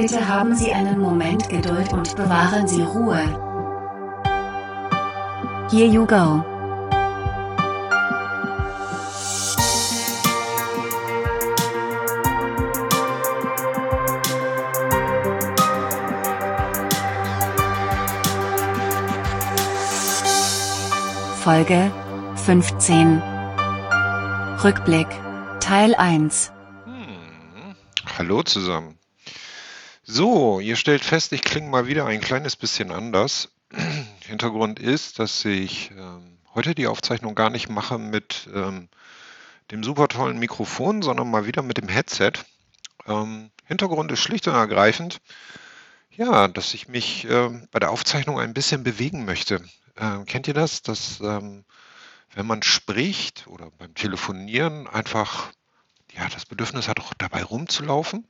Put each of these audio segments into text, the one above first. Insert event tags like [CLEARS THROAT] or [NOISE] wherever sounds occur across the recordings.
Bitte haben Sie einen Moment Geduld und bewahren Sie Ruhe. Here you go. Folge 15 Rückblick Teil 1 Hm. Hallo zusammen. So, ihr stellt fest, ich klinge mal wieder ein kleines bisschen anders. [CLEARS THROAT] Hintergrund ist, dass ich ähm, heute die Aufzeichnung gar nicht mache mit ähm, dem super tollen Mikrofon, sondern mal wieder mit dem Headset. Ähm, Hintergrund ist schlicht und ergreifend, ja, dass ich mich ähm, bei der Aufzeichnung ein bisschen bewegen möchte. Ähm, kennt ihr das, dass ähm, wenn man spricht oder beim Telefonieren einfach ja, das Bedürfnis hat, auch dabei rumzulaufen?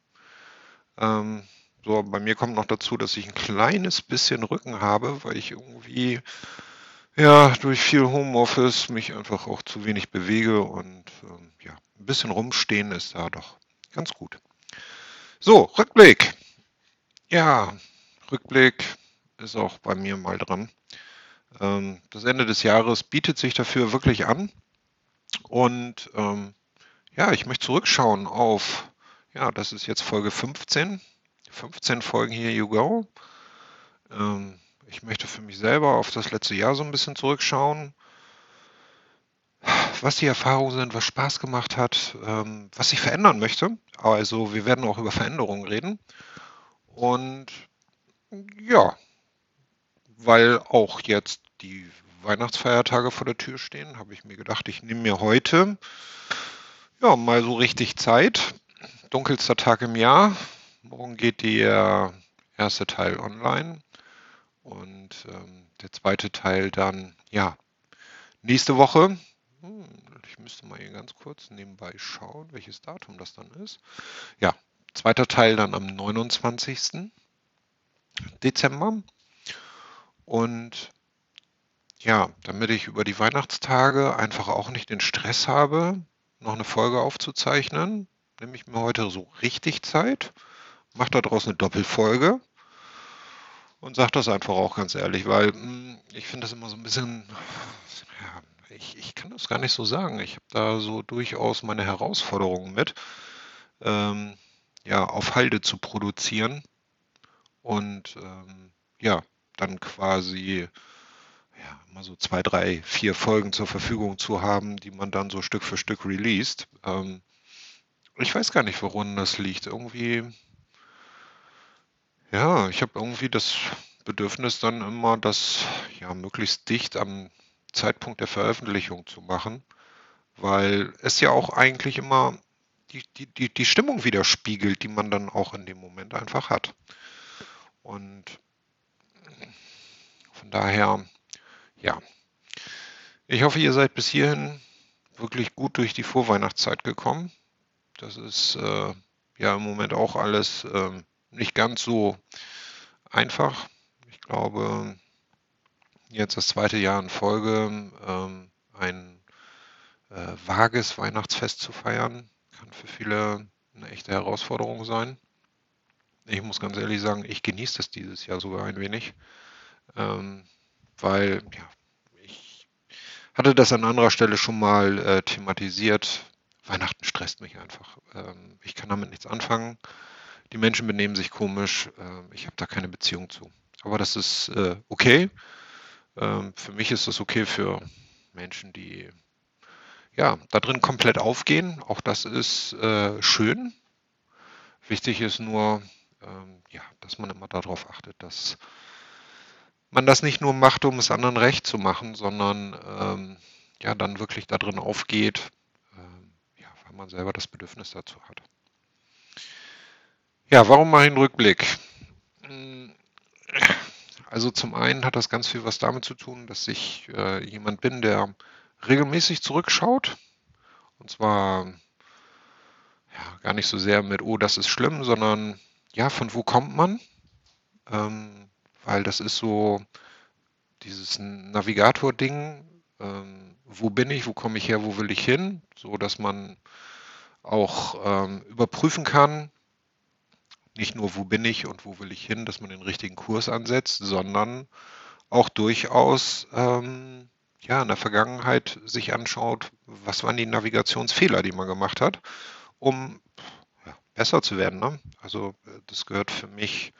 So, bei mir kommt noch dazu, dass ich ein kleines bisschen Rücken habe, weil ich irgendwie ja durch viel Homeoffice mich einfach auch zu wenig bewege und ähm, ja, ein bisschen rumstehen ist da doch ganz gut. So, Rückblick. Ja, Rückblick ist auch bei mir mal dran. Ähm, das Ende des Jahres bietet sich dafür wirklich an. Und ähm, ja, ich möchte zurückschauen auf, ja, das ist jetzt Folge 15. 15 Folgen hier You Go. Ähm, ich möchte für mich selber auf das letzte Jahr so ein bisschen zurückschauen. Was die Erfahrungen sind, was Spaß gemacht hat, ähm, was ich verändern möchte. Also wir werden auch über Veränderungen reden. Und ja, weil auch jetzt die Weihnachtsfeiertage vor der Tür stehen, habe ich mir gedacht, ich nehme mir heute ja mal so richtig Zeit. Dunkelster Tag im Jahr. Morgen geht der erste Teil online und ähm, der zweite Teil dann, ja, nächste Woche. Hm, ich müsste mal hier ganz kurz nebenbei schauen, welches Datum das dann ist. Ja, zweiter Teil dann am 29. Dezember. Und ja, damit ich über die Weihnachtstage einfach auch nicht den Stress habe, noch eine Folge aufzuzeichnen, nehme ich mir heute so richtig Zeit, mache daraus eine Doppelfolge und sage das einfach auch ganz ehrlich, weil hm, ich finde das immer so ein bisschen, ja, ich, ich kann das gar nicht so sagen. Ich habe da so durchaus meine Herausforderungen mit, ähm, ja, auf Halde zu produzieren und ähm, ja, dann quasi ja, mal so zwei, drei, vier Folgen zur Verfügung zu haben, die man dann so Stück für Stück released. Ähm, ich weiß gar nicht, woran das liegt. Irgendwie, ja, ich habe irgendwie das Bedürfnis dann immer, das ja möglichst dicht am Zeitpunkt der Veröffentlichung zu machen, weil es ja auch eigentlich immer die, die, die, die Stimmung widerspiegelt, die man dann auch in dem Moment einfach hat. Und von daher, ja. Ich hoffe, ihr seid bis hierhin wirklich gut durch die Vorweihnachtszeit gekommen. Das ist äh, ja im Moment auch alles äh, nicht ganz so einfach. Ich glaube, jetzt das zweite Jahr in Folge ähm, ein äh, vages Weihnachtsfest zu feiern, kann für viele eine echte Herausforderung sein. Ich muss ganz ehrlich sagen, ich genieße das dieses Jahr sogar ein wenig, ähm, weil ja, ich hatte das an anderer Stelle schon mal äh, thematisiert. Weihnachten stresst mich einfach. Ähm, ich kann damit nichts anfangen. Die Menschen benehmen sich komisch. Äh, ich habe da keine Beziehung zu. Aber das ist äh, okay. Ähm, für mich ist das okay für Menschen, die ja da drin komplett aufgehen. Auch das ist äh, schön. Wichtig ist nur, ähm, ja, dass man immer darauf achtet, dass man das nicht nur macht, um es anderen recht zu machen, sondern ähm, ja, dann wirklich da drin aufgeht, ähm, ja, weil man selber das Bedürfnis dazu hat. Ja, warum mache ich einen Rückblick? Also zum einen hat das ganz viel was damit zu tun, dass ich äh, jemand bin, der regelmäßig zurückschaut. Und zwar ja, gar nicht so sehr mit, oh, das ist schlimm, sondern ja, von wo kommt man? Ähm, weil das ist so dieses Navigator-Ding. Ähm, wo bin ich, wo komme ich her, wo will ich hin? So dass man auch ähm, überprüfen kann, nicht nur, wo bin ich und wo will ich hin, dass man den richtigen Kurs ansetzt, sondern auch durchaus ähm, ja, in der Vergangenheit sich anschaut, was waren die Navigationsfehler, die man gemacht hat, um ja, besser zu werden. Ne? Also das gehört für mich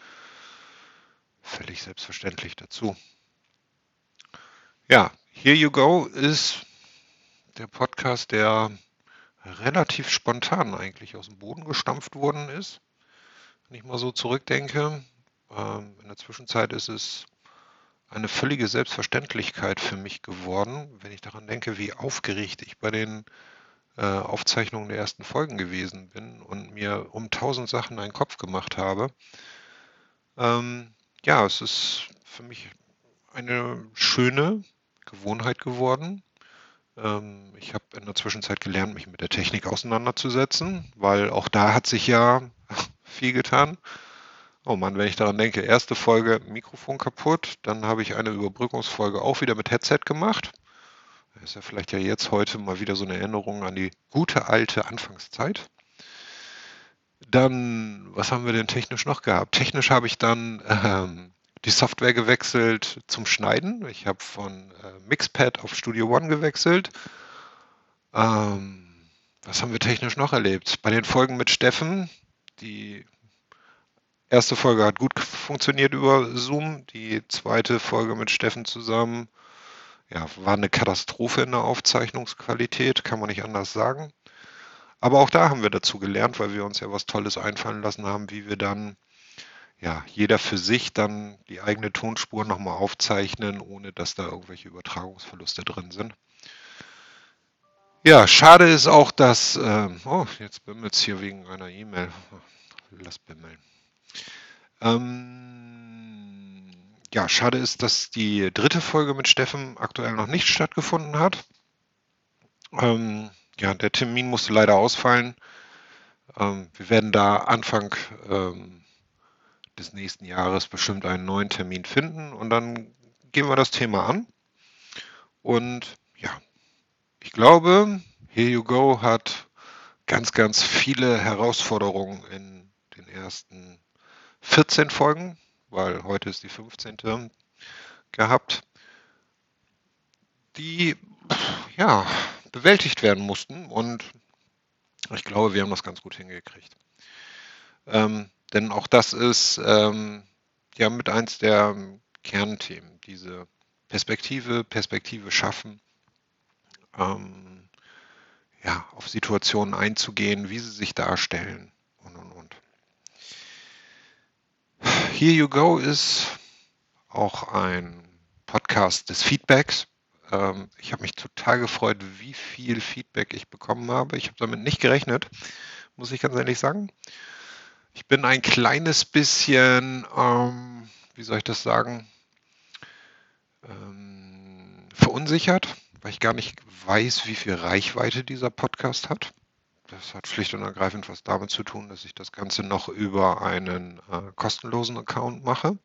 völlig selbstverständlich dazu. Ja, Here You Go ist der Podcast, der relativ spontan eigentlich aus dem Boden gestampft worden ist. Wenn ich mal so zurückdenke, ähm, in der Zwischenzeit ist es eine völlige Selbstverständlichkeit für mich geworden, wenn ich daran denke, wie aufgeregt ich bei den äh, Aufzeichnungen der ersten Folgen gewesen bin und mir um tausend Sachen einen Kopf gemacht habe. Ähm, ja, es ist für mich eine schöne Gewohnheit geworden. Ähm, ich habe in der Zwischenzeit gelernt, mich mit der Technik auseinanderzusetzen, weil auch da hat sich ja viel getan. Oh Mann, wenn ich daran denke, erste Folge Mikrofon kaputt, dann habe ich eine Überbrückungsfolge auch wieder mit Headset gemacht. Das ist ja vielleicht ja jetzt heute mal wieder so eine Erinnerung an die gute alte Anfangszeit. Dann, was haben wir denn technisch noch gehabt? Technisch habe ich dann ähm, die Software gewechselt zum Schneiden. Ich habe von äh, Mixpad auf Studio One gewechselt. Ähm, was haben wir technisch noch erlebt? Bei den Folgen mit Steffen, die erste Folge hat gut funktioniert über Zoom, die zweite Folge mit Steffen zusammen ja, war eine Katastrophe in der Aufzeichnungsqualität, kann man nicht anders sagen. Aber auch da haben wir dazu gelernt, weil wir uns ja was Tolles einfallen lassen haben, wie wir dann ja, jeder für sich dann die eigene Tonspur nochmal aufzeichnen, ohne dass da irgendwelche Übertragungsverluste drin sind. Ja, schade ist auch, dass, äh, oh, jetzt bimmelt es hier wegen einer E-Mail. Lass bimmeln. Ähm, ja, schade ist, dass die dritte Folge mit Steffen aktuell noch nicht stattgefunden hat. Ähm, ja, der Termin musste leider ausfallen. Ähm, wir werden da Anfang ähm, des nächsten Jahres bestimmt einen neuen Termin finden und dann gehen wir das Thema an. Und ja, ich glaube, Here You Go hat ganz, ganz viele Herausforderungen in den ersten 14 Folgen, weil heute ist die 15. gehabt, die ja bewältigt werden mussten und ich glaube, wir haben das ganz gut hingekriegt. Ähm, denn auch das ist ähm, ja mit eins der Kernthemen, diese Perspektive, Perspektive schaffen, ähm, ja, auf Situationen einzugehen, wie sie sich darstellen und und und. Here You Go ist auch ein Podcast des Feedbacks. Ähm, ich habe mich total gefreut, wie viel Feedback ich bekommen habe. Ich habe damit nicht gerechnet, muss ich ganz ehrlich sagen. Ich bin ein kleines bisschen, ähm, wie soll ich das sagen, ähm, verunsichert, weil ich gar nicht weiß, wie viel Reichweite dieser Podcast hat. Das hat schlicht und ergreifend was damit zu tun, dass ich das Ganze noch über einen äh, kostenlosen Account mache.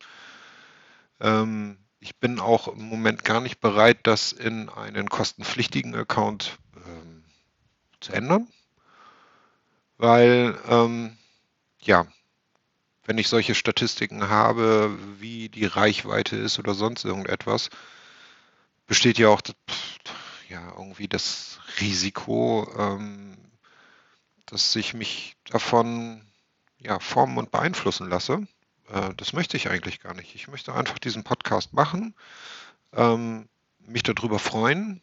Ähm, ich bin auch im Moment gar nicht bereit, das in einen kostenpflichtigen Account ähm, zu ändern, weil ähm, ja, wenn ich solche Statistiken habe, wie die Reichweite ist oder sonst irgendetwas, besteht ja auch ja, irgendwie das Risiko, ähm, dass ich mich davon ja, formen und beeinflussen lasse. Äh, das möchte ich eigentlich gar nicht. Ich möchte einfach diesen Podcast machen, ähm, mich darüber freuen,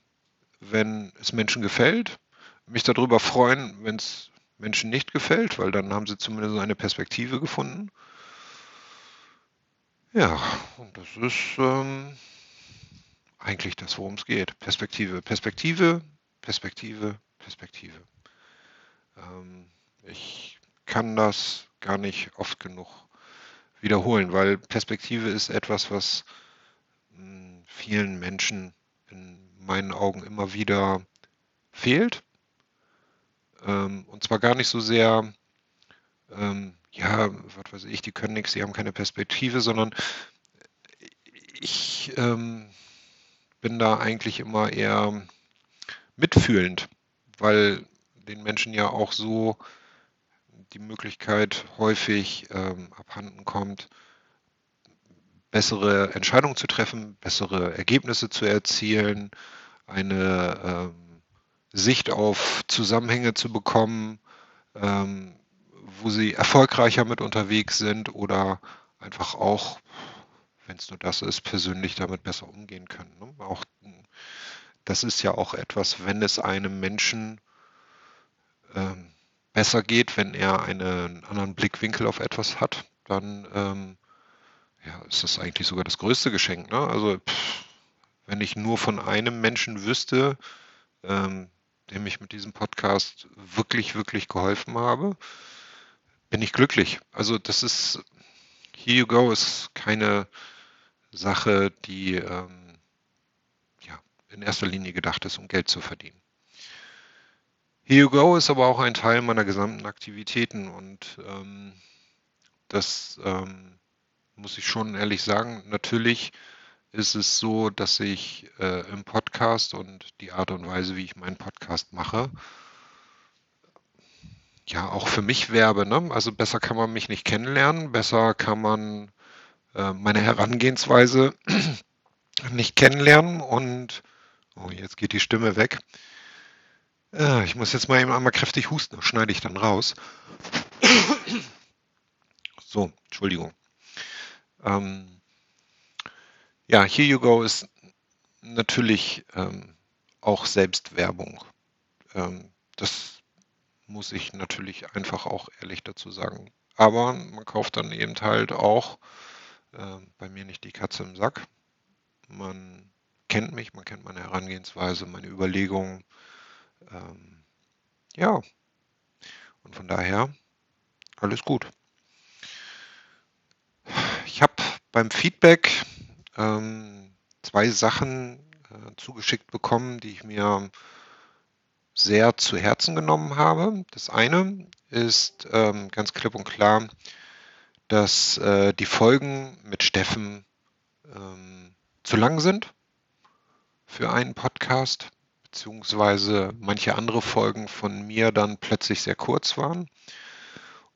wenn es Menschen gefällt, mich darüber freuen, wenn es Menschen nicht gefällt, weil dann haben sie zumindest eine Perspektive gefunden. Ja, und das ist ähm, eigentlich das, worum es geht. Perspektive, Perspektive, Perspektive, Perspektive. Ähm, ich kann das gar nicht oft genug wiederholen, weil Perspektive ist etwas, was mh, hm, vielen Menschen in meinen Augen immer wieder fehlt ähm, und zwar gar nicht so sehr, ähm, ja, was weiß ich, die können nichts, die haben keine Perspektive, sondern ich ähm, bin da eigentlich immer eher mitfühlend, weil den Menschen ja auch so die Möglichkeit häufig ähm, abhanden kommt, bessere Entscheidungen zu treffen, bessere Ergebnisse zu erzielen, eine ähm, Sicht auf Zusammenhänge zu bekommen, ähm, wo sie erfolgreicher mit unterwegs sind oder einfach auch, wenn es nur das ist, persönlich damit besser umgehen können. Ne? Auch das ist ja auch etwas, wenn es einem Menschen ähm, besser geht, wenn er einen anderen Blickwinkel auf etwas hat, dann ähm, ja, ist das eigentlich sogar das größte Geschenk. Ne? Also pff, wenn ich nur von einem Menschen wüsste, ähm, dem ich mit diesem Podcast wirklich, wirklich geholfen habe, bin ich glücklich. Also das ist, Here You Go ist keine Sache, die ähm, ja, in erster Linie gedacht ist, um Geld zu verdienen. Here You Go ist aber auch ein Teil meiner gesamten Aktivitäten und ähm, das ähm, muss ich schon ehrlich sagen. Natürlich ist es so, dass ich äh, im Podcast und die Art und Weise, wie ich meinen Podcast mache, ja auch für mich werbe. Ne? Also besser kann man mich nicht kennenlernen, besser kann man äh, meine Herangehensweise [CLEARS THROAT] nicht kennenlernen und oh, jetzt geht die Stimme weg. Äh, ich muss jetzt mal eben einmal kräftig husten, das schneide ich dann raus. [CLEARS THROAT] so, Entschuldigung. Ähm, ja, Here You Go ist natürlich ähm, auch Selbstwerbung. Ähm, das muss ich natürlich einfach auch ehrlich dazu sagen. Aber man kauft dann eben halt auch äh, bei mir nicht die Katze im Sack. Man kennt mich, man kennt meine Herangehensweise, meine Überlegungen. Ähm, ja, und von daher alles gut. Ich habe beim Feedback ähm, zwei Sachen äh, zugeschickt bekommen, die ich mir sehr zu Herzen genommen habe. Das eine ist ähm, ganz klipp und klar, dass äh, die Folgen mit Steffen ähm, zu lang sind für einen Podcast, beziehungsweise manche andere Folgen von mir dann plötzlich sehr kurz waren.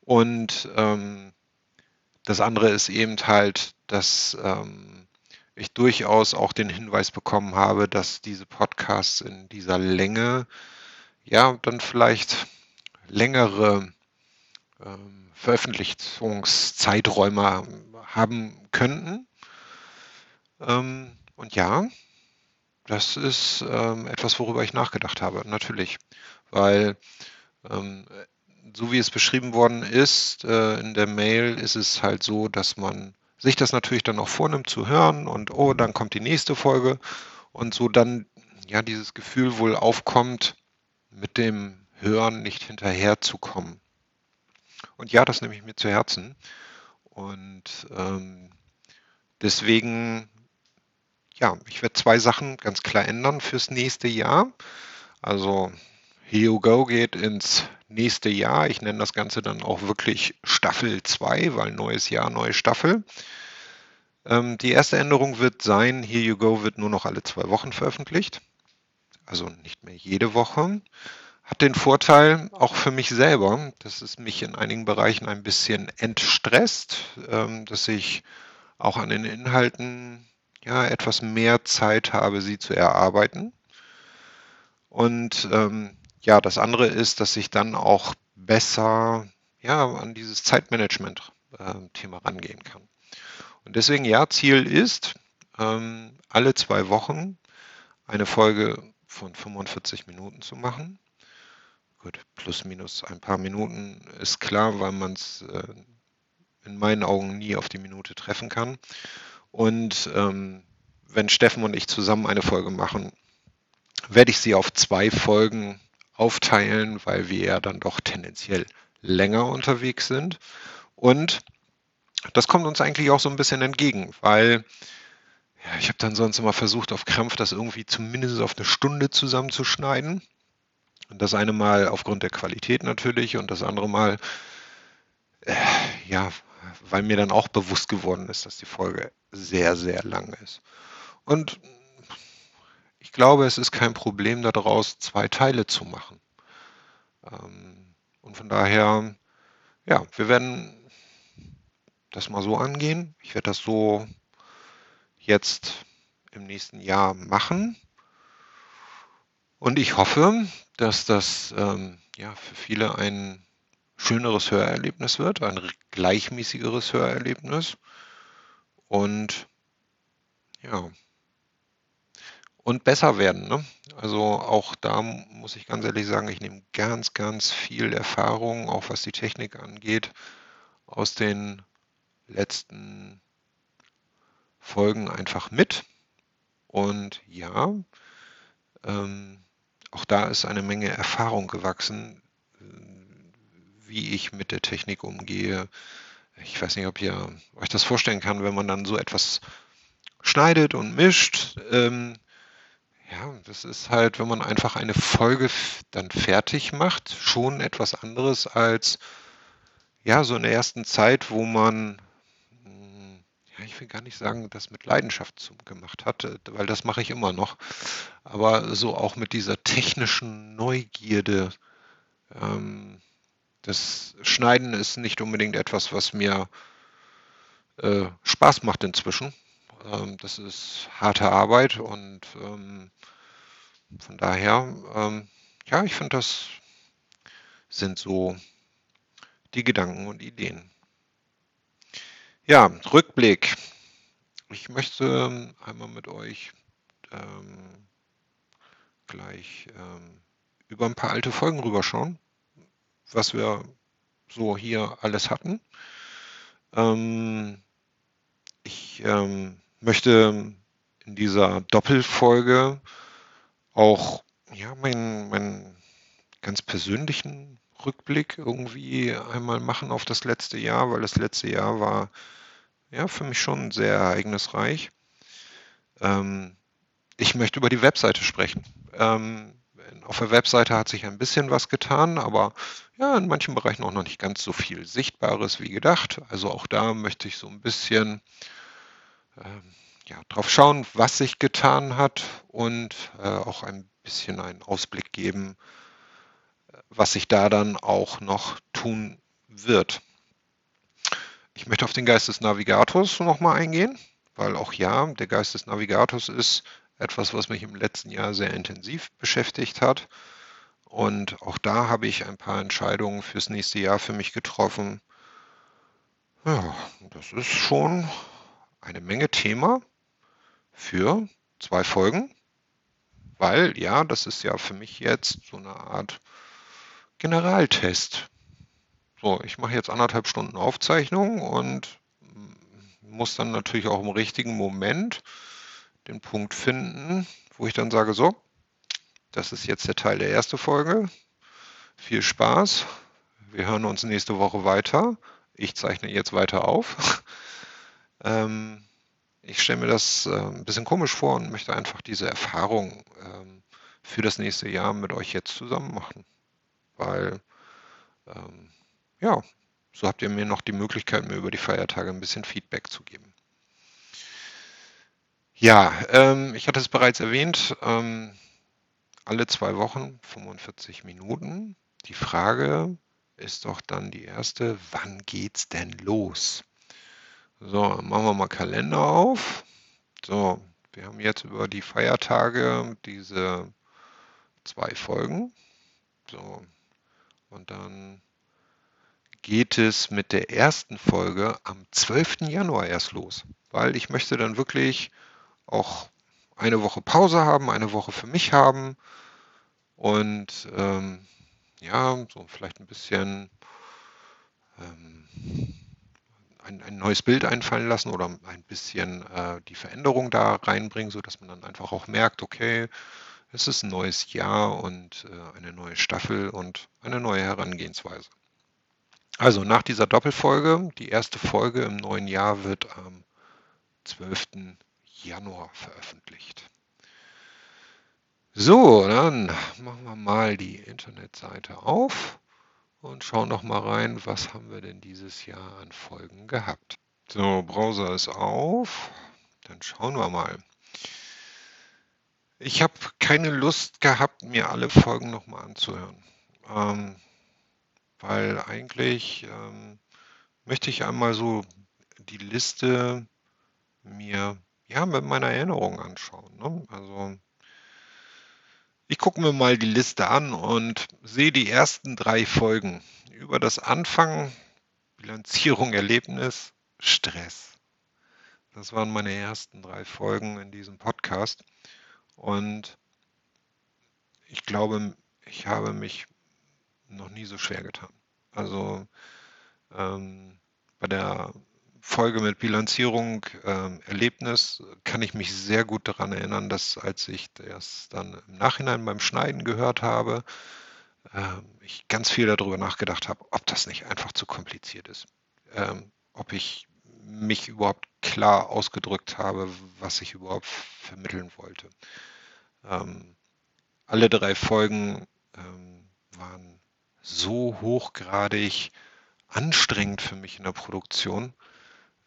Und ähm, das andere ist eben halt, dass ähm, ich durchaus auch den Hinweis bekommen habe, dass diese Podcasts in dieser Länge ja dann vielleicht längere ähm, Veröffentlichungszeiträume haben könnten. Ähm, und ja, das ist ähm, etwas, worüber ich nachgedacht habe, natürlich. Weil ähm, so wie es beschrieben worden ist äh, in der Mail, ist es halt so, dass man sich das natürlich dann auch vornimmt zu hören und oh, dann kommt die nächste Folge und so dann ja dieses Gefühl wohl aufkommt, mit dem Hören nicht hinterherzukommen. Und ja, das nehme ich mir zu Herzen. Und ähm, deswegen, ja, ich werde zwei Sachen ganz klar ändern fürs nächste Jahr. Also Here You Go geht ins nächste Jahr. Ich nenne das Ganze dann auch wirklich Staffel 2, weil neues Jahr, neue Staffel. Ähm, die erste Änderung wird sein, Here You Go wird nur noch alle zwei Wochen veröffentlicht. Also nicht mehr jede Woche. Hat den Vorteil auch für mich selber, dass es mich in einigen Bereichen ein bisschen entstresst, ähm, dass ich auch an den Inhalten ja etwas mehr Zeit habe, sie zu erarbeiten. Und ähm, ja, das andere ist, dass ich dann auch besser ja, an dieses Zeitmanagement-Thema äh, rangehen kann. Und deswegen, ja, Ziel ist, ähm, alle zwei Wochen eine Folge von 45 Minuten zu machen. Gut, plus minus ein paar Minuten ist klar, weil man es äh, in meinen Augen nie auf die Minute treffen kann. Und ähm, wenn Steffen und ich zusammen eine Folge machen, werde ich sie auf zwei Folgen aufteilen, weil wir ja dann doch tendenziell länger unterwegs sind. Und das kommt uns eigentlich auch so ein bisschen entgegen, weil ja, ich habe dann sonst immer versucht, auf Krampf das irgendwie zumindest auf eine Stunde zusammenzuschneiden. Das eine Mal aufgrund der Qualität natürlich und das andere Mal, äh, ja, weil mir dann auch bewusst geworden ist, dass die Folge sehr, sehr lang ist. Und ich glaube, es ist kein Problem daraus, zwei Teile zu machen. Ähm, und von daher ja, wir werden das mal so angehen. Ich werde das so jetzt im nächsten Jahr machen. Und ich hoffe, dass das ähm, ja, für viele ein schöneres Hörerlebnis wird, ein gleichmäßigeres Hörerlebnis. Und ja, und besser werden. Ne? Also auch da muss ich ganz ehrlich sagen, ich nehme ganz, ganz viel Erfahrung, auch was die Technik angeht, aus den letzten Folgen einfach mit. Und ja, ähm, auch da ist eine Menge Erfahrung gewachsen, wie ich mit der Technik umgehe. Ich weiß nicht, ob ihr euch das vorstellen kann, wenn man dann so etwas schneidet und mischt. Ähm, ja, das ist halt, wenn man einfach eine Folge dann fertig macht, schon etwas anderes als ja, so in der ersten Zeit, wo man, ich will gar nicht sagen, das mit Leidenschaft gemacht hat, äh, weil das mache ich immer noch, aber so auch mit dieser technischen Neugierde. Ähm, das Schneiden ist nicht unbedingt etwas, was mir äh, Spaß macht inzwischen. Ähm, das ist harte Arbeit und ähm, von daher, ähm, ja, ich finde, das sind so die Gedanken und Ideen. Ja, Rückblick. Ich möchte ähm, einmal mit euch ähm, gleich ähm, über ein paar alte Folgen rüberschauen, was wir so hier alles hatten. Ähm, ich ähm, möchte in dieser Doppelfolge auch ja, meinen, meinen ganz persönlichen Rückblick irgendwie einmal machen auf das letzte Jahr, weil das letzte Jahr war ja für mich schon sehr ereignisreich. Ähm, ich möchte über die Webseite sprechen. Ähm, auf der Webseite hat sich ein bisschen was getan, aber ja, in manchen Bereichen auch noch nicht ganz so viel Sichtbares wie gedacht. Also auch da möchte ich so ein bisschen ähm, ja, drauf schauen, was sich getan hat und äh, auch ein bisschen einen Ausblick geben, was sich da dann auch noch tun wird. Ich möchte auf den Geist des Navigators nochmal eingehen, weil auch ja, der Geist des Navigators ist etwas, was mich im letzten Jahr sehr intensiv beschäftigt hat. Und auch da habe ich ein paar Entscheidungen fürs nächste Jahr für mich getroffen. Ja, das ist schon eine Menge Thema für zwei Folgen, weil ja, das ist ja für mich jetzt so eine Art Generaltest. So, ich mache jetzt anderthalb Stunden Aufzeichnung und muss dann natürlich auch im richtigen Moment den Punkt finden, wo ich dann sage, so, das ist jetzt der Teil der ersten Folge. Viel Spaß. Wir hören uns nächste Woche weiter. Ich zeichne jetzt weiter auf. [LAUGHS] ähm, ich stelle mir das äh, ein bisschen komisch vor und möchte einfach diese Erfahrung ähm, für das nächste Jahr mit euch jetzt zusammen machen. Weil, ähm, ja, so habt ihr mir noch die Möglichkeit, mir über die Feiertage ein bisschen Feedback zu geben. Ja, ähm, ich hatte es bereits erwähnt, ähm, alle zwei Wochen 45 Minuten. Die Frage ist doch dann die erste, wann geht's denn los? So, machen wir mal Kalender auf. So, wir haben jetzt über die Feiertage diese zwei Folgen. So, und dann geht es mit der ersten Folge am 12. Januar erst los, weil ich möchte dann wirklich auch eine Woche Pause haben, eine Woche für mich haben und ähm, ja, so vielleicht ein bisschen ähm, ein, ein neues Bild einfallen lassen oder ein bisschen äh, die Veränderung da reinbringen, sodass man dann einfach auch merkt, okay, es ist ein neues Jahr und äh, eine neue Staffel und eine neue Herangehensweise. Also nach dieser Doppelfolge, die erste Folge im neuen Jahr wird am 12. Januar veröffentlicht. So, dann machen wir mal die Internetseite auf und schauen noch mal rein, was haben wir denn dieses Jahr an Folgen gehabt. So, Browser ist auf. Dann schauen wir mal. Ich habe keine Lust gehabt, mir alle Folgen noch mal anzuhören. Ähm, weil eigentlich ähm, möchte ich einmal so die Liste mir ja mit meiner Erinnerung anschauen. Ne? Also ich gucke mir mal die Liste an und sehe die ersten drei Folgen über das Anfangen, Bilanzierung, Erlebnis, Stress. Das waren meine ersten drei Folgen in diesem Podcast. Und ich glaube, ich habe mich noch nie so schwer getan. Also ähm, bei der Folge mit Bilanzierung, ähm, Erlebnis, kann ich mich sehr gut daran erinnern, dass als ich das dann im Nachhinein beim Schneiden gehört habe, ähm, ich ganz viel darüber nachgedacht habe, ob das nicht einfach zu kompliziert ist. Ähm, ob ich mich überhaupt klar ausgedrückt habe, was ich überhaupt vermitteln wollte. Ähm, alle drei Folgen ähm, waren so hochgradig anstrengend für mich in der Produktion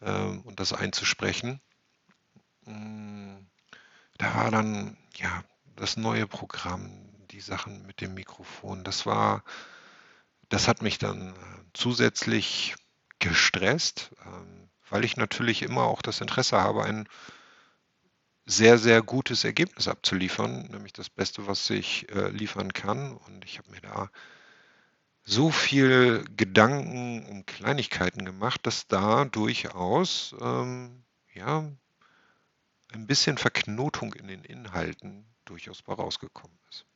ähm, und das einzusprechen. Mm, da war dann ja das neue Programm, die Sachen mit dem Mikrofon. Das war, das hat mich dann äh, zusätzlich gestresst, ähm, weil ich natürlich immer auch das Interesse habe, ein sehr, sehr gutes Ergebnis abzuliefern, nämlich das Beste, was ich äh, liefern kann. Und ich habe mir da so viel Gedanken um Kleinigkeiten gemacht, dass da durchaus ähm, ja, ein bisschen Verknotung in den Inhalten durchaus bei rausgekommen ist.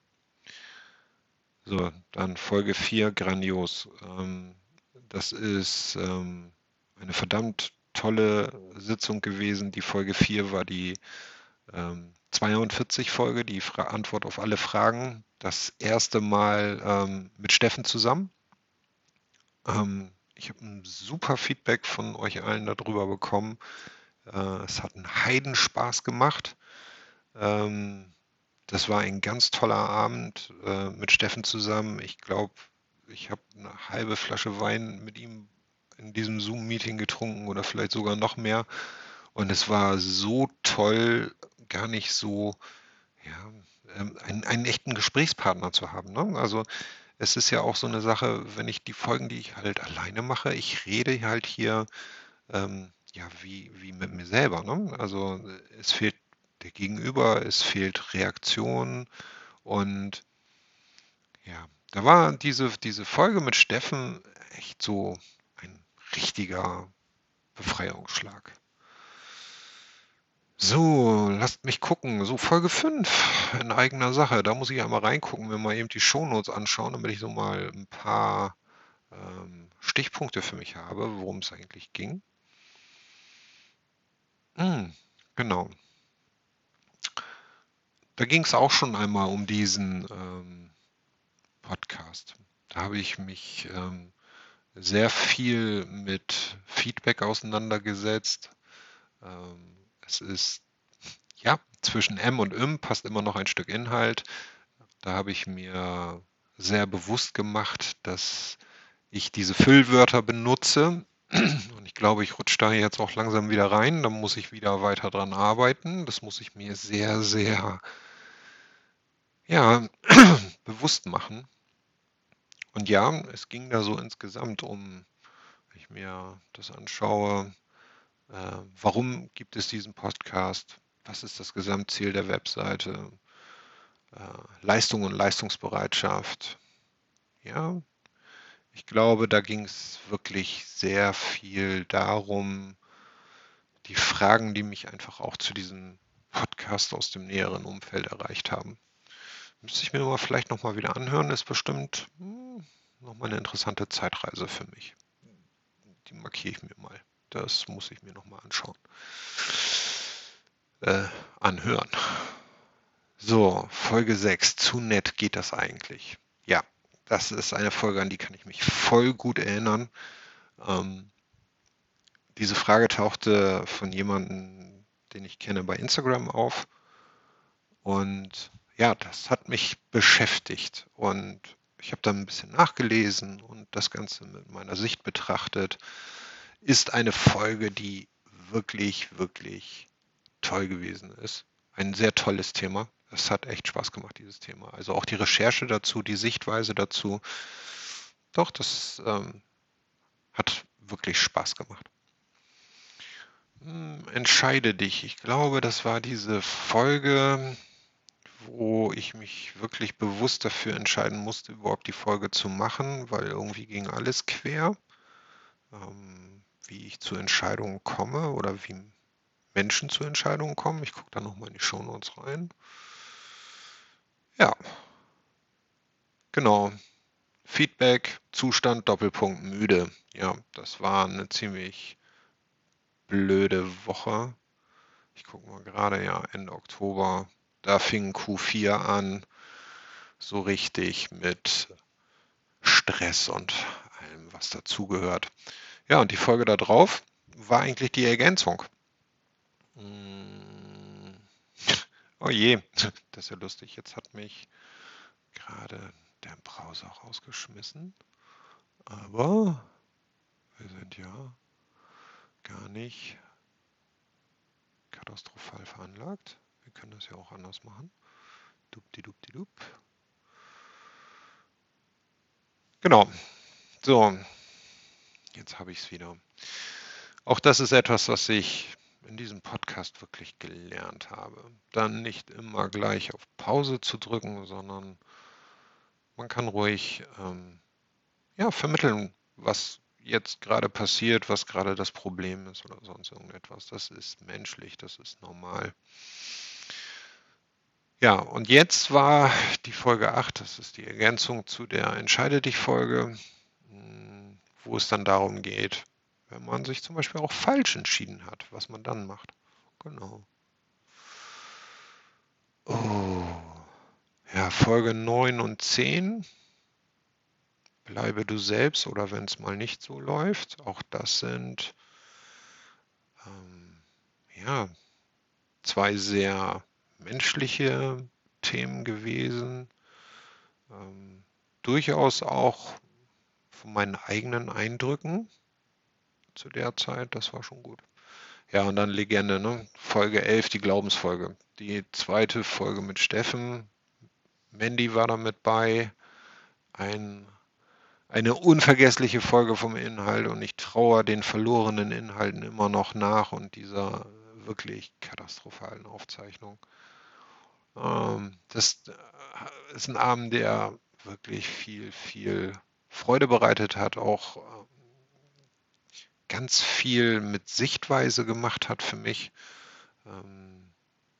So, dann Folge 4, grandios. Ähm, das ist ähm, eine verdammt tolle Sitzung gewesen. Die Folge 4 war die ähm, 42 Folge, die Fra Antwort auf alle Fragen. Das erste Mal ähm, mit Steffen zusammen. Ähm, ich habe ein super Feedback von euch allen darüber bekommen. Äh, es hat einen Heidenspaß gemacht. Ähm, das war ein ganz toller Abend äh, mit Steffen zusammen. Ich glaube, ich habe eine halbe Flasche Wein mit ihm in diesem Zoom-Meeting getrunken oder vielleicht sogar noch mehr. Und es war so toll, gar nicht so, ja, ähm, einen, einen echten Gesprächspartner zu haben. Ne? Also es ist ja auch so eine Sache, wenn ich die Folgen, die ich halt alleine mache, ich rede halt hier ähm, ja wie, wie mit mir selber. Ne? Also es fehlt der Gegenüber, es fehlt Reaktion und ja, da war diese, diese Folge mit Steffen echt so richtiger Befreiungsschlag. So, lasst mich gucken. So, Folge 5 in eigener Sache. Da muss ich einmal reingucken, mir mal eben die Shownotes anschauen, damit ich so mal ein paar ähm, Stichpunkte für mich habe, worum es eigentlich ging. Hm, genau. Da ging es auch schon einmal um diesen ähm, Podcast. Da habe ich mich ähm, sehr viel mit Feedback auseinandergesetzt. Ähm, es ist, ja, zwischen M und M passt immer noch ein Stück Inhalt. Da habe ich mir sehr bewusst gemacht, dass ich diese Füllwörter benutze. Und ich glaube, ich rutsche da jetzt auch langsam wieder rein. Da muss ich wieder weiter dran arbeiten. Das muss ich mir sehr, sehr ja, [CLEARS THROAT] bewusst machen. Und ja, es ging da so insgesamt um, wenn ich mir das anschaue, äh, warum gibt es diesen Podcast? Was ist das Gesamtziel der Webseite? Äh, Leistung und Leistungsbereitschaft. Ja, ich glaube, da ging es wirklich sehr viel darum, die Fragen, die mich einfach auch zu diesem Podcast aus dem näheren Umfeld erreicht haben. Müsste ich mir mal vielleicht nochmal wieder anhören, ist bestimmt hm, nochmal eine interessante Zeitreise für mich. Die markiere ich mir mal. Das muss ich mir nochmal anschauen. Äh, anhören. So, Folge 6. Zu nett geht das eigentlich. Ja, das ist eine Folge, an die kann ich mich voll gut erinnern. Ähm, diese Frage tauchte von jemandem, den ich kenne, bei Instagram auf. Und ja, das hat mich beschäftigt. Und ich habe dann ein bisschen nachgelesen und das Ganze mit meiner Sicht betrachtet ist eine Folge, die wirklich, wirklich toll gewesen ist. Ein sehr tolles Thema. Es hat echt Spaß gemacht, dieses Thema. Also auch die Recherche dazu, die Sichtweise dazu. doch, das ähm, hat wirklich Spaß gemacht. Hm, entscheide dich. Ich glaube, das war diese Folge, wo ich mich wirklich bewusst dafür entscheiden musste, überhaupt die Folge zu machen, weil irgendwie ging alles quer. Ähm, wie ich zu Entscheidungen komme oder wie Menschen zu Entscheidungen kommen. Ich gucke da nochmal in die Shownotes rein. Ja, genau. Feedback, Zustand, Doppelpunkt, müde. Ja, das war eine ziemlich blöde Woche. Ich gucke mal gerade, ja, Ende Oktober, da fing Q4 an, so richtig mit Stress und allem, was dazugehört. Ja, und die Folge da drauf war eigentlich die Ergänzung. Hm. [LAUGHS] Oh je, das ist ja lustig. Jetzt hat mich gerade der Browser rausgeschmissen. Aber wir sind ja gar nicht katastrophal veranlagt. Können das ja auch anders machen. Dupdidup. Genau. So, jetzt habe ich es wieder. Auch das ist etwas, was ich in diesem Podcast wirklich gelernt habe. Dann nicht immer gleich auf Pause zu drücken, sondern man kann ruhig ähm, ja, vermitteln, was jetzt gerade passiert, was gerade das Problem ist oder sonst irgendetwas. Das ist menschlich, das ist normal. Ja, und jetzt war die Folge 8, das ist die Ergänzung zu der Entscheide dich Folge, hm, wo es dann darum geht, wenn man sich zum Beispiel auch falsch entschieden hat, was man dann macht. Genau. Oh. Ja, Folge 9 und 10. Bleibe du selbst oder wenn es mal nicht so läuft. Auch das sind ähm, ja, zwei sehr menschliche Themen gewesen. Ähm, durchaus auch von meinen eigenen Eindrücken zu der Zeit. Das war schon gut. Ja, und dann Legende, ne? Folge 11, die Glaubensfolge. Die zweite Folge mit Steffen, Mandy war da mit bei. Ein, eine unvergessliche Folge vom Inhalt und ich traue den verlorenen Inhalten immer noch nach und dieser wirklich katastrophalen Aufzeichnung. Ähm, das äh, ist ein Abend, der wirklich viel, viel Freude bereitet hat, auch äh, ganz viel mit Sichtweise gemacht hat für mich. Ähm,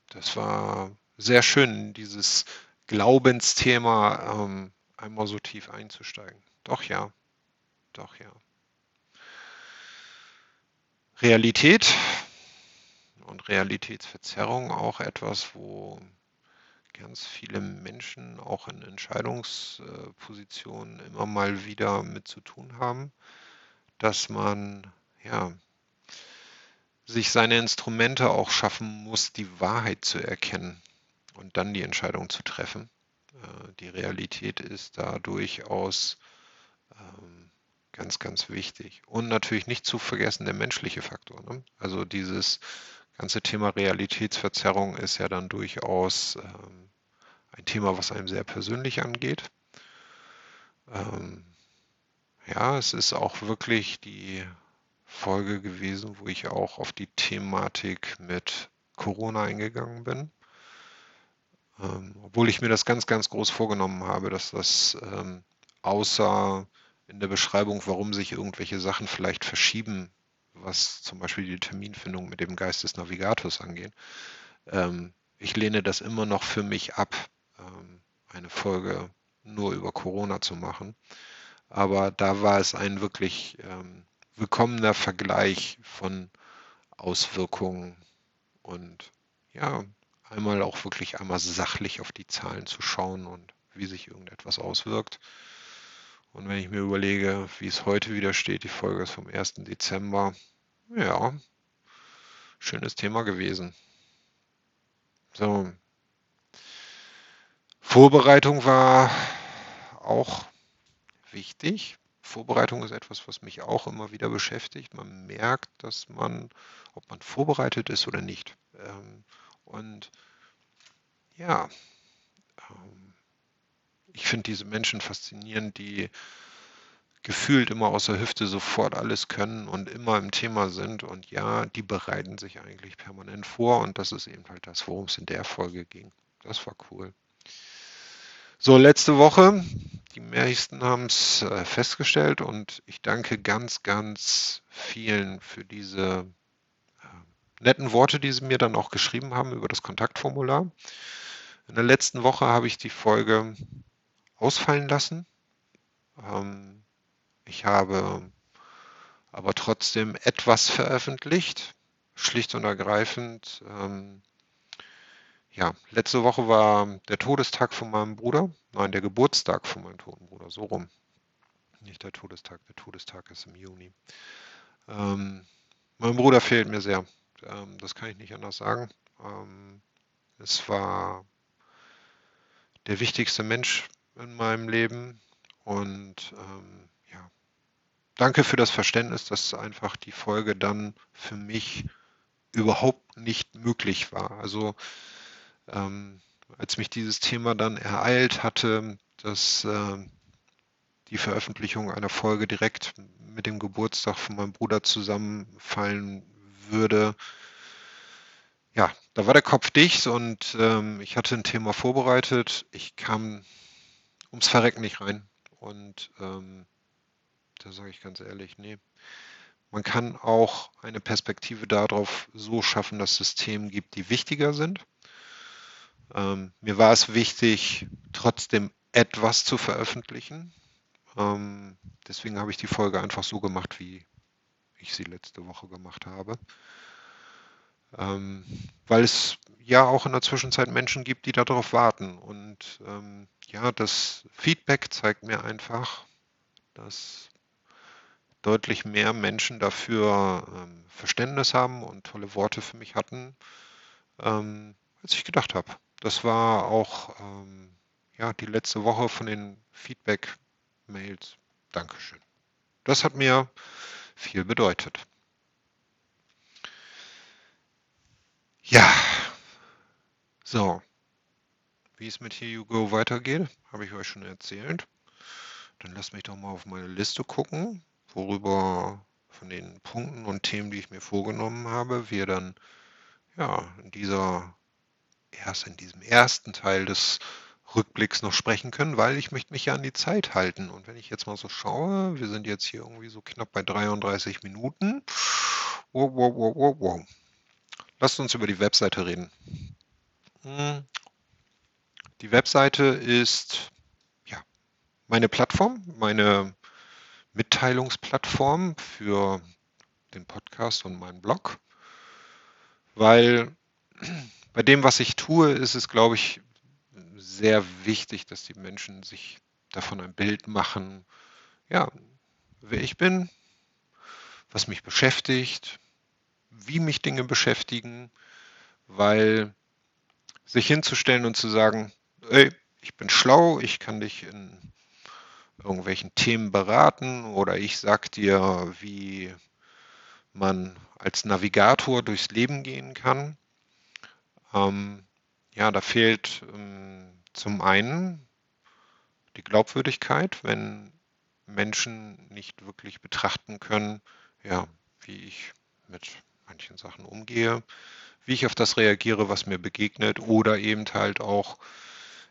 das war sehr schön, dieses Glaubensthema ähm, einmal so tief einzusteigen. Doch ja, doch ja. Realität und Realitätsverzerrung auch etwas, wo ganz viele Menschen auch in Entscheidungspositionen immer mal wieder mit zu tun haben, dass man ja sich seine Instrumente auch schaffen muss, die Wahrheit zu erkennen und dann die Entscheidung zu treffen. Äh, die Realität ist da durchaus ähm, ganz, ganz wichtig. Und natürlich nicht zu vergessen der menschliche Faktor. Ne? Also dieses ganze Thema Realitätsverzerrung ist ja dann durchaus ähm, ein Thema, was einem sehr persönlich angeht. Ähm, ja, es ist auch wirklich die Folge gewesen, wo ich auch auf die Thematik mit Corona eingegangen bin. Ähm, obwohl ich mir das ganz, ganz groß vorgenommen habe, dass das ähm, außer in der Beschreibung, warum sich irgendwelche Sachen vielleicht verschieben, was zum Beispiel die Terminfindung mit dem Geist des Navigators angeht, ähm, ich lehne das immer noch für mich ab, ähm, eine Folge nur über Corona zu machen. Aber da war es ein wirklich ähm, willkommener Vergleich von Auswirkungen und ja, einmal auch wirklich einmal sachlich auf die Zahlen zu schauen und wie sich irgendetwas auswirkt. Und wenn ich mir überlege, wie es heute wieder steht, die Folge ist vom 1. Dezember, ja, schönes Thema gewesen. So. Vorbereitung war auch wichtig. Vorbereitung ist etwas, was mich auch immer wieder beschäftigt. Man merkt, dass man, ob man vorbereitet ist oder nicht. Ähm, und ja, ähm, ich finde diese Menschen faszinierend, die gefühlt immer aus der Hüfte sofort alles können und immer im Thema sind. Und ja, die bereiten sich eigentlich permanent vor. Und das ist eben halt das, worum es in der Folge ging. Das war cool. So, letzte Woche. Die meisten haben es äh, festgestellt und ich danke ganz, ganz vielen für diese äh, netten Worte, die sie mir dann auch geschrieben haben über das Kontaktformular. In der letzten Woche habe ich die Folge ausfallen lassen. Ähm, ich habe aber trotzdem etwas veröffentlicht, schlicht und ergreifend. Ähm, ja, letzte Woche war der Todestag von meinem Bruder. Nein, der Geburtstag von meinem toten Bruder, so rum. Nicht der Todestag, der Todestag ist im Juni. Ähm, mein Bruder fehlt mir sehr. Ähm, das kann ich nicht anders sagen. Ähm, es war der wichtigste Mensch in meinem Leben und ähm, ja, danke für das Verständnis, dass einfach die Folge dann für mich überhaupt nicht möglich war. Also ähm, als mich dieses Thema dann ereilt hatte, dass äh, die Veröffentlichung einer Folge direkt mit dem Geburtstag von meinem Bruder zusammenfallen würde, ja, da war der Kopf dicht und ähm, ich hatte ein Thema vorbereitet. Ich kam ums Verrecken nicht rein. Und ähm, da sage ich ganz ehrlich, nee. Man kann auch eine Perspektive darauf so schaffen, dass es Themen gibt, die wichtiger sind ähm, mir war es wichtig, trotzdem etwas zu veröffentlichen. Ähm, deswegen habe ich die Folge einfach so gemacht, wie ich sie letzte Woche gemacht habe. Ähm, weil es ja auch in der Zwischenzeit Menschen gibt, die darauf warten. Und ähm, ja, das Feedback zeigt mir einfach, dass deutlich mehr Menschen dafür ähm, Verständnis haben und tolle Worte für mich hatten, ähm, als ich gedacht habe das war auch ähm, ja, die letzte Woche von den Feedback-Mails. Dankeschön. Das hat mir viel bedeutet. Ja, so. Wie es mit Here You Go weitergeht, habe ich euch schon erzählt. Dann lasst mich doch mal auf meine Liste gucken, worüber von den Punkten und Themen, die ich mir vorgenommen habe, wir dann ja in dieser erst in diesem ersten Teil des Rückblicks noch sprechen können, weil ich möchte mich ja an die Zeit halten. Und wenn ich jetzt mal so schaue, wir sind jetzt hier irgendwie so knapp bei 33 Minuten. Wow, wow, wow, wow, wow. Lasst uns über die Webseite reden. Hm. Die Webseite ist ja meine Plattform, meine Mitteilungsplattform für den Podcast und meinen Blog, weil bei dem, was ich tue, ist es, glaube ich, sehr wichtig, dass die Menschen sich davon ein Bild machen, ja, wer ich bin, was mich beschäftigt, wie mich Dinge beschäftigen, weil sich hinzustellen und zu sagen, ey, ich bin schlau, ich kann dich in irgendwelchen Themen beraten oder ich sag dir, wie man als Navigator durchs Leben gehen kann, ähm, ja, da fehlt ähm, zum einen die Glaubwürdigkeit, wenn Menschen nicht wirklich betrachten können, ja, wie ich mit manchen Sachen umgehe, wie ich auf das reagiere, was mir begegnet oder eben halt auch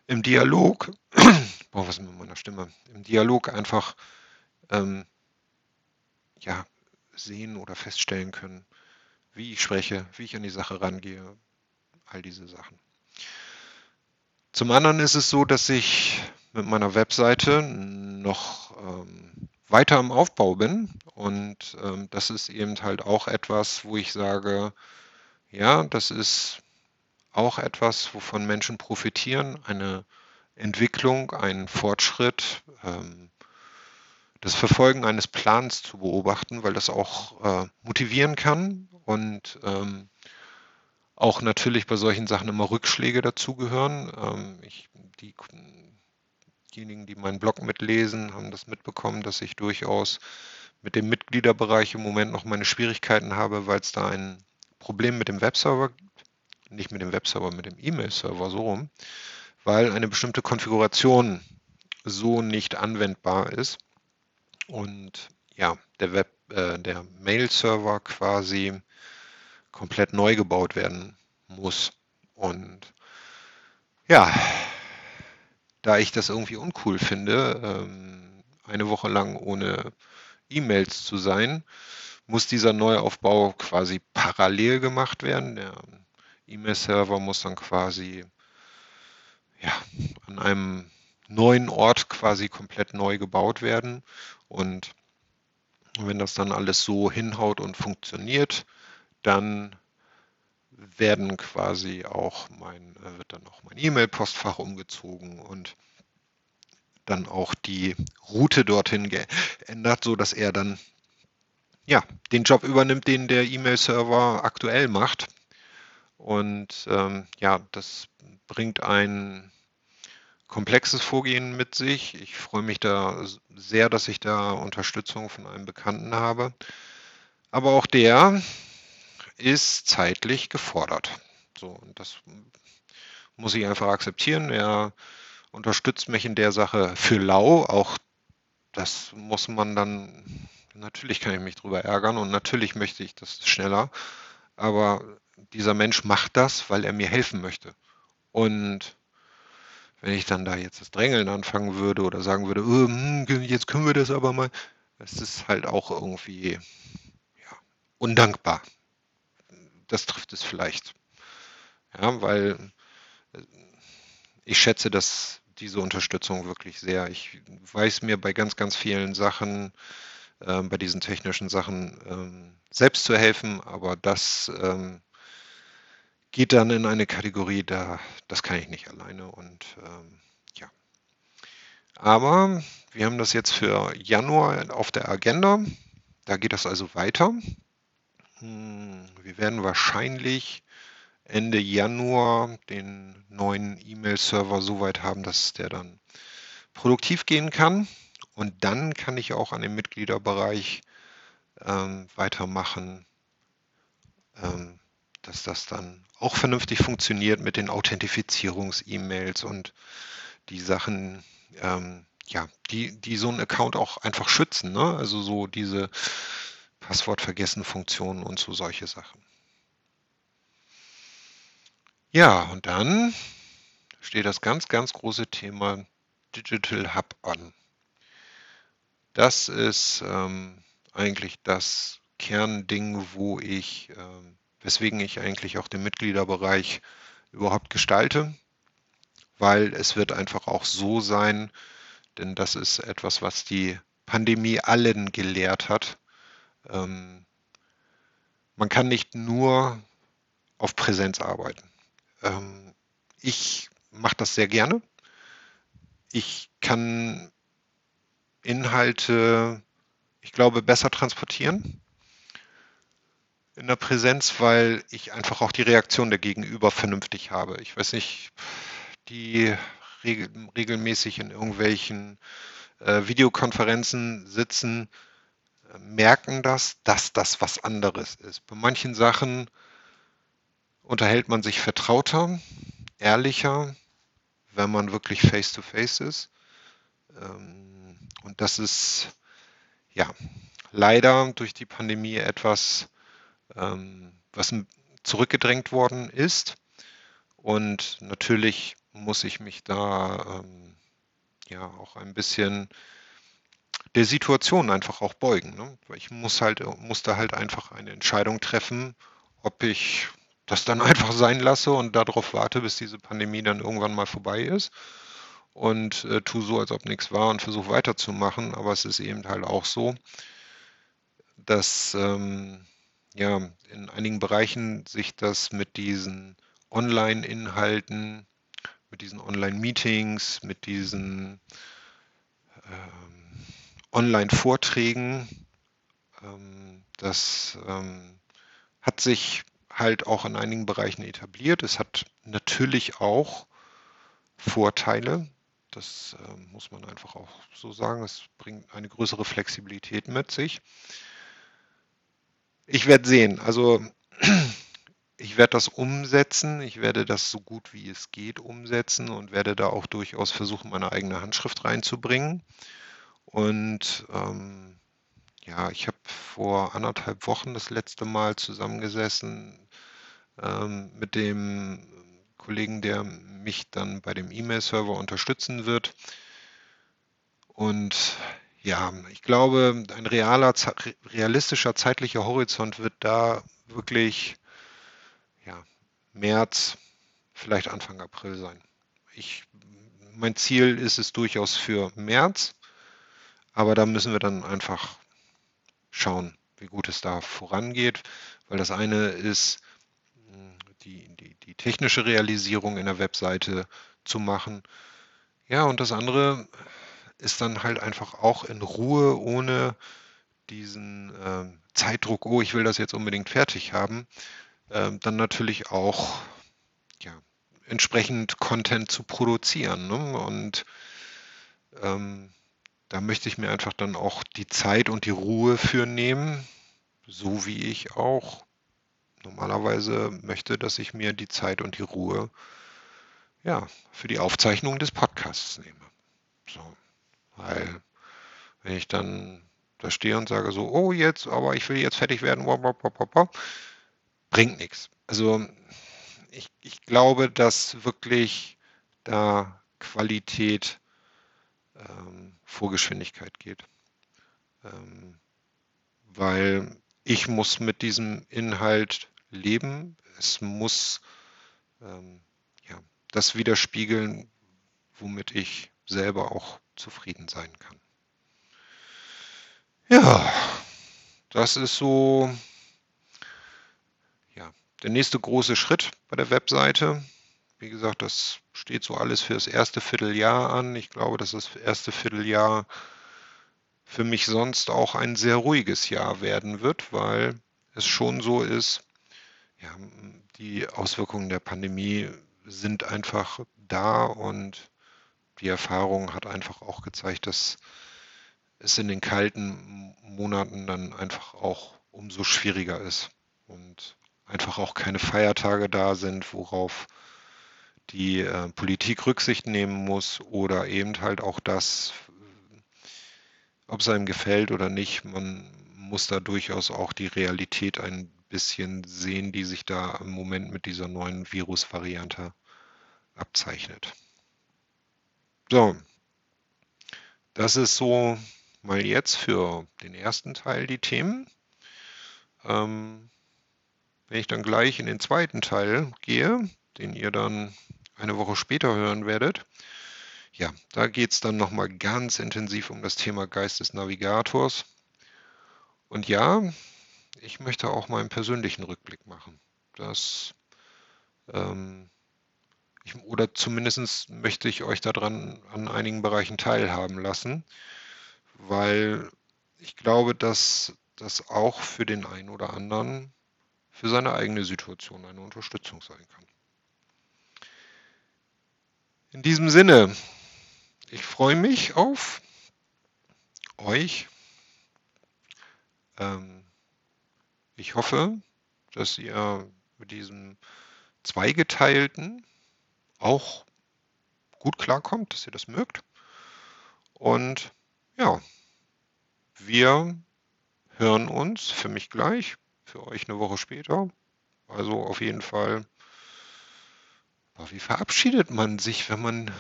im Dialog, [CLEARS THROAT] boah, was ist mit meiner Stimme, im Dialog einfach ähm, ja, sehen oder feststellen können, wie ich spreche, wie ich an die Sache rangehe, all diese Sachen. Zum anderen ist es so, dass ich mit meiner Webseite noch ähm, weiter im Aufbau bin. Und ähm, das ist eben halt auch etwas, wo ich sage, ja, das ist auch etwas, wovon Menschen profitieren, eine Entwicklung, einen Fortschritt, ähm, das Verfolgen eines Plans zu beobachten, weil das auch äh, motivieren kann. Und ähm, auch natürlich bei solchen Sachen immer Rückschläge dazugehören. Ähm, die, diejenigen, die meinen Blog mitlesen, haben das mitbekommen, dass ich durchaus mit dem Mitgliederbereich im Moment noch meine Schwierigkeiten habe, weil es da ein Problem mit dem Webserver gibt. Nicht mit dem Webserver, mit dem E-Mail-Server so rum, weil eine bestimmte Konfiguration so nicht anwendbar ist. und ja, der äh, der Mail-Server quasi komplett neu gebaut werden muss. Und ja, da ich das irgendwie uncool finde, ähm, eine Woche lang ohne E-Mails zu sein, muss dieser Neuaufbau quasi parallel gemacht werden. Der E-Mail-Server muss dann quasi ja, an einem neuen Ort quasi komplett neu gebaut werden. Und wenn das dann alles so hinhaut und funktioniert, dann werden quasi auch mein, äh, wird dann auch mein E-Mail-Postfach umgezogen und dann auch die Route dorthin geändert, so dass er dann ja, den Job übernimmt, den der E-Mail-Server aktuell macht. Und ähm, ja, das bringt ein komplexes Vorgehen mit sich. Ich freue mich da sehr, dass ich da Unterstützung von einem Bekannten habe. Aber auch der ist zeitlich gefordert. So, und das muss ich einfach akzeptieren. Er unterstützt mich in der Sache für lau. Auch das muss man dann, natürlich kann ich mich drüber ärgern und natürlich möchte ich das schneller. Aber dieser Mensch macht das, weil er mir helfen möchte. Und wenn ich dann da jetzt das Drängeln anfangen würde oder sagen würde, oh, jetzt können wir das aber mal, das ist halt auch irgendwie ja, undankbar das trifft es vielleicht. Ja, weil äh, ich schätze dass diese Unterstützung wirklich sehr. Ich weiß mir bei ganz, ganz vielen Sachen, äh, bei diesen technischen Sachen ähm, selbst zu helfen, aber das ähm, geht dann in eine Kategorie, da das kann ich nicht alleine und ähm, ja. Aber wir haben das jetzt für Januar auf der Agenda. Da geht das also weiter. Hm, wir werden wahrscheinlich Ende Januar den neuen E-Mail-Server so weit haben, dass der dann produktiv gehen kann. Und dann kann ich auch an dem Mitgliederbereich ähm, weitermachen, ähm, dass das dann auch vernünftig funktioniert mit den Authentifizierungs-E-Mails und die Sachen, ähm, ja, die, die so einen Account auch einfach schützen. Ne? Also so diese Passwort vergessen Funktionen und so solche Sachen. Ja, und dann steht das ganz, ganz große Thema Digital Hub an. Das ist ähm, eigentlich das Kernding, wo ich, ähm, weswegen ich eigentlich auch den Mitgliederbereich überhaupt gestalte, weil es wird einfach auch so sein, denn das ist etwas, was die Pandemie allen gelehrt hat, ähm, man kann nicht nur auf Präsenz arbeiten. Ähm, ich mache das sehr gerne. Ich kann Inhalte, ich glaube, besser transportieren in der Präsenz, weil ich einfach auch die Reaktion der Gegenüber vernünftig habe. Ich weiß nicht, die regel regelmäßig in irgendwelchen äh, Videokonferenzen sitzen, merken das, dass das was anderes ist. Bei manchen Sachen unterhält man sich vertrauter, ehrlicher, wenn man wirklich face-to-face -face ist. Ähm, und das ist ja leider durch die Pandemie etwas, ähm, was zurückgedrängt worden ist. Und natürlich muss ich mich da ähm, ja auch ein bisschen der Situation einfach auch beugen. Ne? Ich muss halt, muss da halt einfach eine Entscheidung treffen, ob ich das dann [LAUGHS] einfach sein lasse und darauf warte, bis diese Pandemie dann irgendwann mal vorbei ist und äh, tu so, als ob nichts war und versuche weiterzumachen. Aber es ist eben halt auch so, dass ähm, ja in einigen Bereichen sich das mit diesen Online-Inhalten, mit diesen Online-Meetings, mit diesen ähm, Online-Vorträgen. Ähm, das ähm, hat sich halt auch in einigen Bereichen etabliert. Es hat natürlich auch Vorteile. Das äh, muss man einfach auch so sagen. Es bringt eine größere Flexibilität mit sich. Ich werde sehen. Also [CLEARS THROAT] ich werde das umsetzen. Ich werde das so gut wie es geht umsetzen und werde da auch durchaus versuchen, meine eigene Handschrift reinzubringen. Und ähm, ja, ich habe vor anderthalb Wochen das letzte Mal zusammengesessen ähm, mit dem Kollegen, der mich dann bei dem E-Mail-Server unterstützen wird. Und ja, ich glaube, ein realer, realistischer zeitlicher Horizont wird da wirklich ja, März, vielleicht Anfang April sein. Ich, mein Ziel ist es durchaus für März, aber da müssen wir dann einfach schauen, wie gut es da vorangeht, weil das eine ist, die, die, die technische Realisierung in der Webseite zu machen. Ja, und das andere ist dann halt einfach auch in Ruhe, ohne diesen äh, Zeitdruck, oh, ich will das jetzt unbedingt fertig haben, äh, dann natürlich auch ja, entsprechend Content zu produzieren. Ne? Und ähm, da möchte ich mir einfach dann auch die Zeit und die Ruhe für nehmen, so wie ich auch normalerweise möchte, dass ich mir die Zeit und die Ruhe ja, für die Aufzeichnung des Podcasts nehme. So, weil wenn ich dann da stehe und sage so, oh jetzt, aber ich will jetzt fertig werden, bringt nichts. Also ich, ich glaube, dass wirklich da Qualität ähm, vor Geschwindigkeit geht. Ähm, weil ich muss mit diesem Inhalt leben. Es muss ähm, ja, das widerspiegeln, womit ich selber auch zufrieden sein kann. Ja, das ist so ja, der nächste große Schritt bei der Webseite. Wie gesagt, das steht so alles für das erste Vierteljahr an. Ich glaube, dass das erste Vierteljahr für mich sonst auch ein sehr ruhiges Jahr werden wird, weil es schon so ist, ja, die Auswirkungen der Pandemie sind einfach da und die Erfahrung hat einfach auch gezeigt, dass es in den kalten Monaten dann einfach auch umso schwieriger ist und einfach auch keine Feiertage da sind, worauf die äh, Politik Rücksicht nehmen muss oder eben halt auch das, ob es einem gefällt oder nicht, man muss da durchaus auch die Realität ein bisschen sehen, die sich da im Moment mit dieser neuen Virusvariante abzeichnet. So, das ist so mal jetzt für den ersten Teil die Themen. Ähm, wenn ich dann gleich in den zweiten Teil gehe, den ihr dann eine Woche später hören werdet, ja, da geht es dann nochmal ganz intensiv um das Thema Geist des Navigators. Und ja, ich möchte auch mal einen persönlichen Rückblick machen. Das, ähm, ich, oder zumindest möchte ich euch daran an einigen Bereichen teilhaben lassen, weil ich glaube, dass das auch für den einen oder anderen für seine eigene Situation eine Unterstützung sein kann. In diesem Sinne, ich freue mich auf euch. Ähm, ich hoffe, dass ihr mit diesem zweigeteilten auch gut klarkommt, dass ihr das mögt. Und ja, wir hören uns für mich gleich, für euch eine Woche später. Also auf jeden Fall. Aber wie verabschiedet man sich, wenn man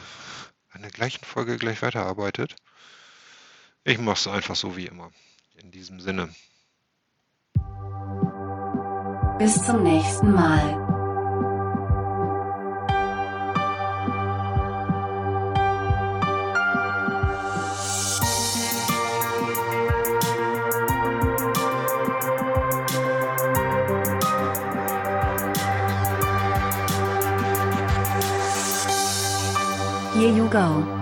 an der gleichen Folge gleich weiterarbeitet? Ich mache es einfach so wie immer. In diesem Sinne. Bis zum nächsten Mal. Go.